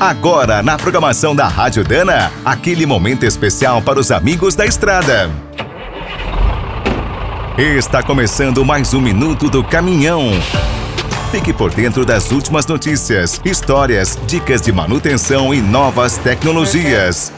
Agora, na programação da Rádio Dana, aquele momento especial para os amigos da estrada. Está começando mais um Minuto do Caminhão. Fique por dentro das últimas notícias, histórias, dicas de manutenção e novas tecnologias.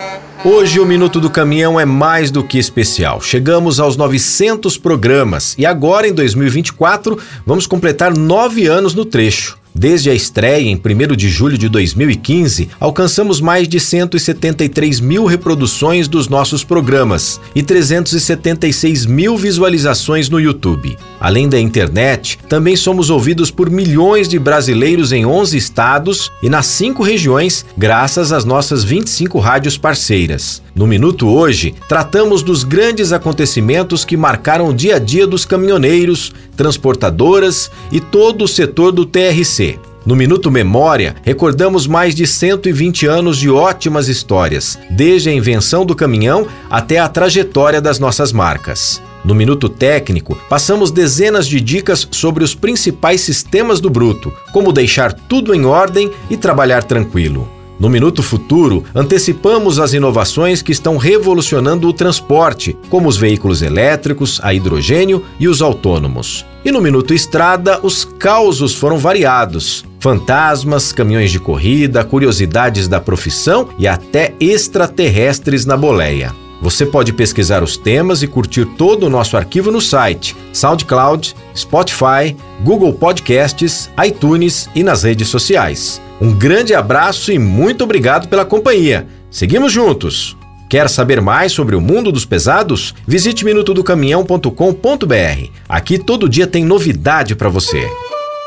Hoje o Minuto do Caminhão é mais do que especial. Chegamos aos 900 programas e agora, em 2024, vamos completar nove anos no trecho. Desde a estreia em 1 de julho de 2015, alcançamos mais de 173 mil reproduções dos nossos programas e 376 mil visualizações no YouTube. Além da internet, também somos ouvidos por milhões de brasileiros em 11 estados e nas cinco regiões, graças às nossas 25 rádios parceiras. No Minuto Hoje, tratamos dos grandes acontecimentos que marcaram o dia a dia dos caminhoneiros, transportadoras e todo o setor do TRC. No Minuto Memória, recordamos mais de 120 anos de ótimas histórias, desde a invenção do caminhão até a trajetória das nossas marcas. No Minuto Técnico, passamos dezenas de dicas sobre os principais sistemas do Bruto, como deixar tudo em ordem e trabalhar tranquilo. No Minuto Futuro, antecipamos as inovações que estão revolucionando o transporte, como os veículos elétricos, a hidrogênio e os autônomos. E no Minuto Estrada, os causos foram variados. Fantasmas, caminhões de corrida, curiosidades da profissão e até extraterrestres na boleia. Você pode pesquisar os temas e curtir todo o nosso arquivo no site SoundCloud, Spotify, Google Podcasts, iTunes e nas redes sociais. Um grande abraço e muito obrigado pela companhia. Seguimos juntos! Quer saber mais sobre o mundo dos pesados? Visite minutodocaminhão.com.br. Aqui todo dia tem novidade para você.